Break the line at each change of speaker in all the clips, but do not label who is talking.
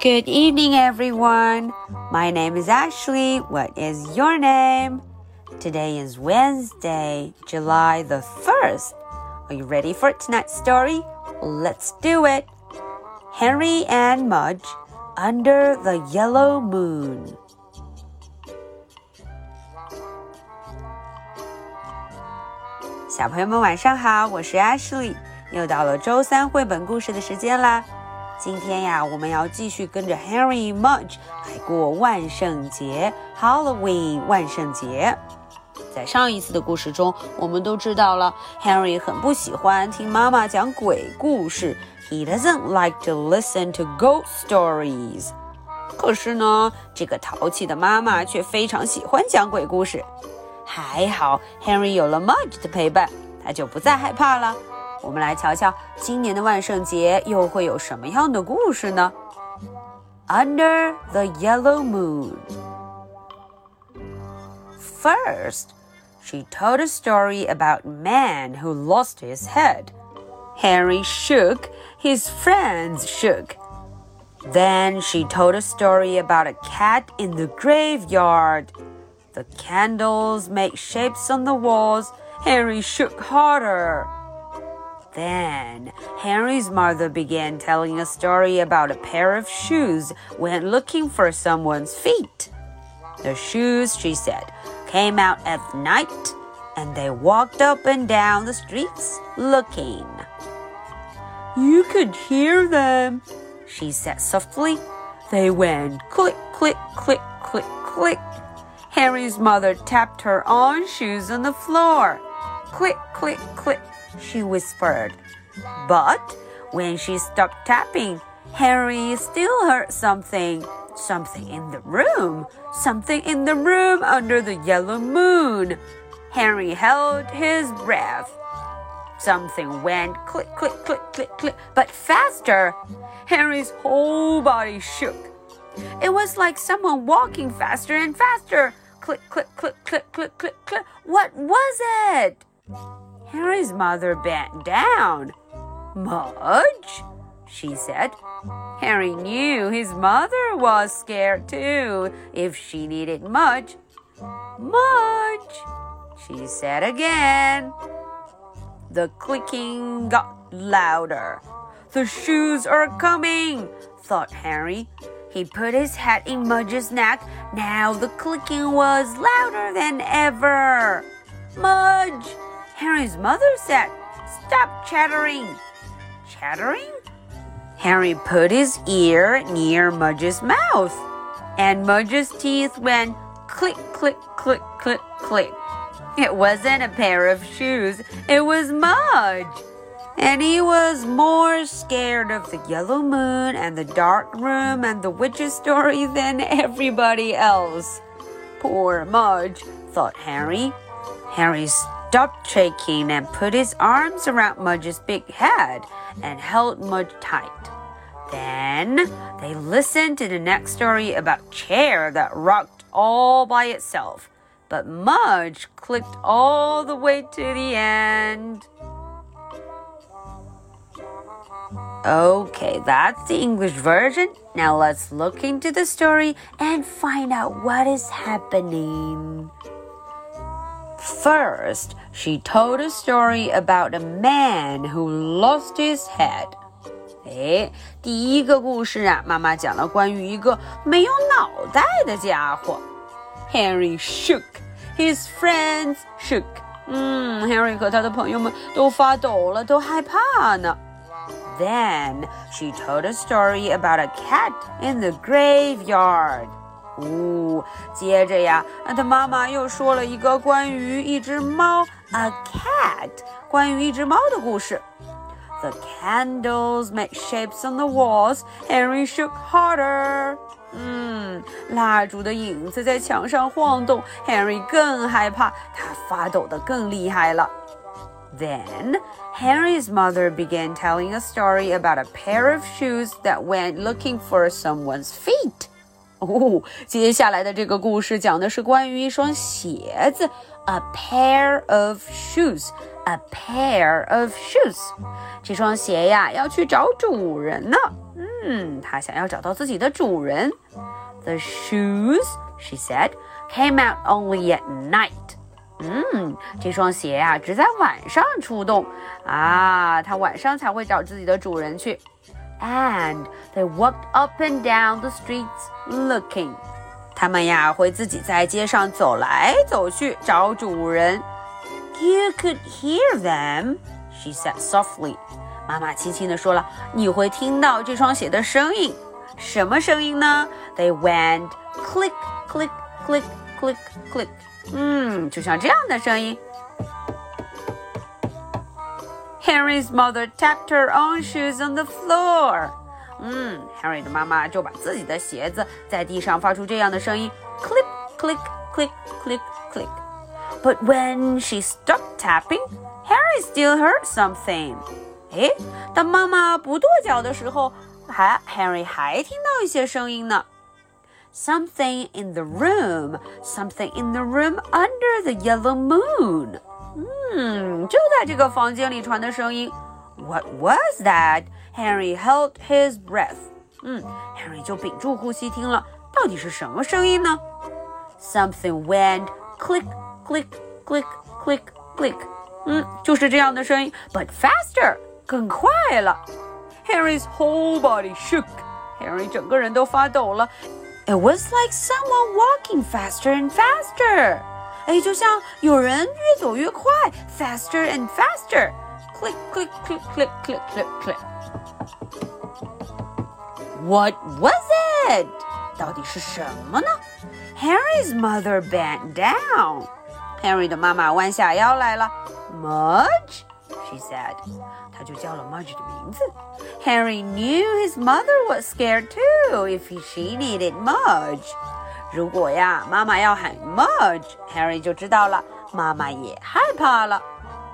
Good evening, everyone. My name is Ashley. What is your name? Today is Wednesday, July the 1st. Are you ready for tonight's story? Let's do it. Henry and Mudge under the yellow moon. 小朋友们晚上好，我是 Ashley，又到了周三绘本故事的时间啦。 今天呀，我们要继续跟着 Harry Mudge 来过万圣节 Halloween 万圣节。在上一次的故事中，我们都知道了 Harry 很不喜欢听妈妈讲鬼故事，He doesn't like to listen to ghost stories。可是呢，这个淘气的妈妈却非常喜欢讲鬼故事。还好 Harry 有了 Mudge 的陪伴，他就不再害怕了。我们来瞧瞧今年的万圣节又会有什么样的故事呢？Under the yellow moon. First, she told a story about a man who lost his head. Henry shook, his friends shook. Then she told a story about a cat in the graveyard. The candles made shapes on the walls. Henry shook harder. Then Henry's mother began telling a story about a pair of shoes when looking for someone's feet. The shoes, she said, came out at night and they walked up and down the streets looking. You could hear them, she said softly. They went click, click, click, click, click. Henry's mother tapped her own shoes on the floor. Click, click, click she whispered. But when she stopped tapping, Henry still heard something. Something in the room. Something in the room under the yellow moon. Henry held his breath. Something went click, click, click, click, click, but faster. Henry's whole body shook. It was like someone walking faster and faster. Click, click, click, click, click, click, click. What was it? Henry's mother bent down. Mudge, she said. Harry knew his mother was scared too if she needed Mudge. Mudge, she said again. The clicking got louder. The shoes are coming, thought Harry. He put his hat in Mudge's neck. Now the clicking was louder than ever. Mudge, Henry's mother said, Stop chattering. Chattering? Harry put his ear near Mudge's mouth, and Mudge's teeth went click, click, click, click, click. It wasn't a pair of shoes, it was Mudge. And he was more scared of the yellow moon and the dark room and the witch's story than everybody else. Poor Mudge, thought Harry. Henry's stopped shaking and put his arms around Mudge's big head and held Mudge tight. Then they listened to the next story about chair that rocked all by itself. But Mudge clicked all the way to the end. Okay, that's the English version. Now let's look into the story and find out what is happening. First, she told a story about a man who lost his head. 哎，第一个故事啊，妈妈讲了关于一个没有脑袋的家伙。Henry shook, his friends shook. 嗯，Henry 和他的朋友们都发抖了，都害怕呢。Then she told a story about a cat in the graveyard. 哦，接着呀，他妈妈又说了一个关于一只猫，a cat，关于一只猫的故事。The candles made shapes on the walls. Henry shook harder. 嗯，蜡烛的影子在墙上晃动，Henry 更害怕，他发抖得更厉害了。Then Henry's mother began telling a story about a pair of shoes that went looking for someone's feet. 哦，接下来的这个故事讲的是关于一双鞋子，a pair of shoes，a pair of shoes。这双鞋呀要去找主人呢。嗯，他想要找到自己的主人。The shoes, she said, came out only at night. 嗯，这双鞋呀、只在晚上出动啊，它晚上才会找自己的主人去。And they walked up and down the streets looking. 他们呀会自己在街上走来走去找主人。You could hear them, she said softly. 妈妈轻轻地说了：“你会听到这双鞋的声音，什么声音呢？”They went click, click, click, click, click. 嗯，就像这样的声音。 Henry's mother tapped her own shoes on the floor. 嗯，Henry 的妈妈就把自己的鞋子在地上发出这样的声音：click, click, click, click, click. But when she stopped tapping, Harry still heard something. 诶，当妈妈不跺脚的时候，还 Henry 还听到一些声音呢。Something in the room, something in the room under the yellow moon. 嗯，就在这个房间里传的声音。What was that? Henry held his breath. 嗯，Henry 就屏住呼吸听了，到底是什么声音呢？Something went click, click, click, click, click. 嗯，就是这样的声音，but faster. 更快了。Harry's whole body shook. Harry 整个人都发抖了。It was like someone walking faster and faster. 哎，就像有人越走越快，faster and faster. Click, click, click, click, click, click, click. What was it? 到底是什么呢？Harry's mother bent down. Harry 的妈妈弯下腰来了。Mudge, she said. 他就叫了 Mudge 的名字。Harry knew his mother was scared too if she needed Mudge. 如果呀，妈妈要喊 Mudge，Harry 就知道了，妈妈也害怕了。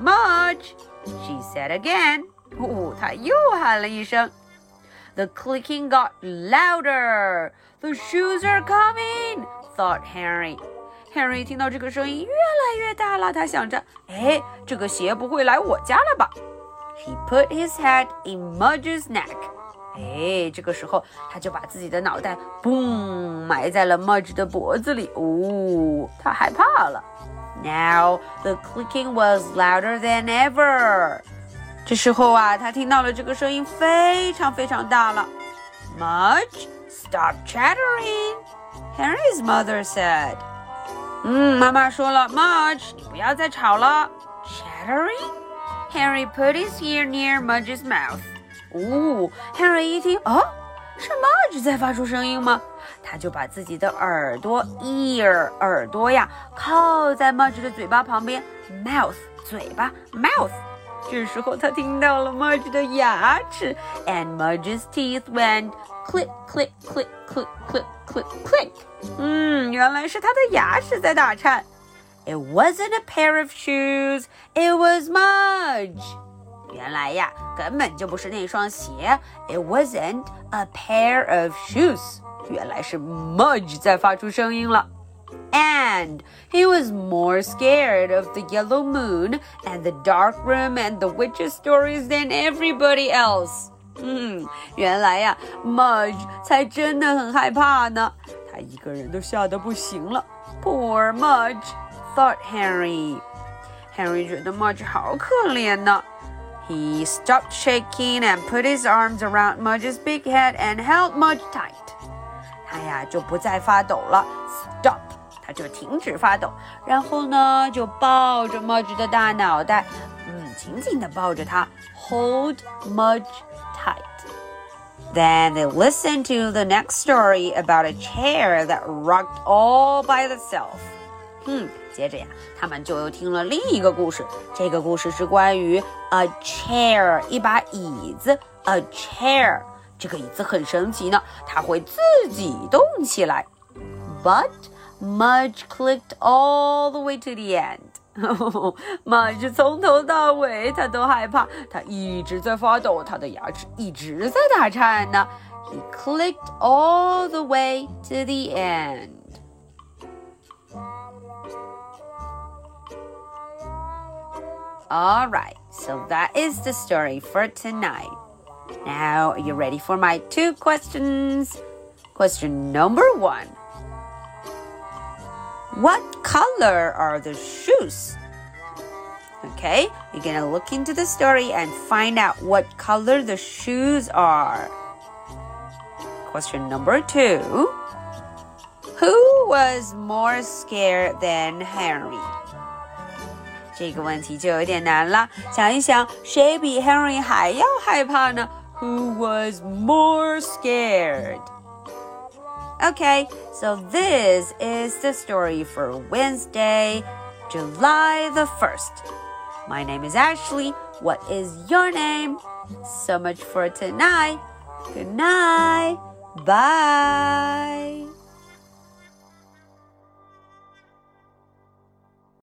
Mudge，she said again。哦，他又喊了一声。The clicking got louder. The shoes are coming, thought Harry. Harry 听到这个声音越来越大了，他想着，哎，这个鞋不会来我家了吧？He put his head in Mudge's neck. 哎，这个时候他就把自己的脑袋嘣埋在了 Mudge 的脖子里。哦，他害怕了。Now the clicking was louder than ever. 这时候啊，他听到了这个声音非常非常大了。Mudge, stop chattering. Harry's mother said. 嗯，妈妈说了，Mudge，你不要再吵了。Chattering? Harry put his ear near Mudge's mouth. 哦，Harry 一听，哦，是 Mudge 在发出声音吗？他就把自己的耳朵 ear 耳朵呀靠在 Mudge 的嘴巴旁边，mouth 嘴巴 mouth。这时候他听到了 Mudge 的牙齿，and Mudge's teeth went click click click click click click click。嗯，原来是他的牙齿在打颤。It wasn't a pair of shoes, it was Mudge。原来呀，根本就不是那双鞋。It wasn't a pair of shoes。原来是 Mudge 在发出声音了。And he was more scared of the yellow moon and the dark room and the witch's stories than everybody else. 嗯，原来呀，Mudge 才真的很害怕呢。他一个人都吓得不行了。Poor Mudge, thought Henry. Henry 觉得 Mudge 好可怜呢。 He stopped shaking and put his arms around Mudge's big head and held Mudge tight. 他呀就不再发抖了。Stop. 他就停止发抖，然后呢，就抱着 Mudge 的大脑袋，嗯，紧紧地抱着他，hold Mudge tight. Then they listened to the next story about a chair that rocked all by itself. 嗯，接着呀，他们就又听了另一个故事。这个故事是关于 a chair，一把椅子，a chair。这个椅子很神奇呢，它会自己动起来。But Mudge clicked all the way to the end. Mudge 从头到尾他都害怕，他一直在发抖，他的牙齿一直在打颤呢。He clicked all the way to the end. All right, so that is the story for tonight. Now, are you ready for my two questions? Question number one What color are the shoes? Okay, you're gonna look into the story and find out what color the shoes are. Question number two Who was more scared than Henry? 这个问题就有点难了，想一想，谁比 Henry 还要害怕呢？Who was more scared? Okay, so this is the story for Wednesday, July the 1st. My name is Ashley. What is your name? So much for tonight. Good night. Bye.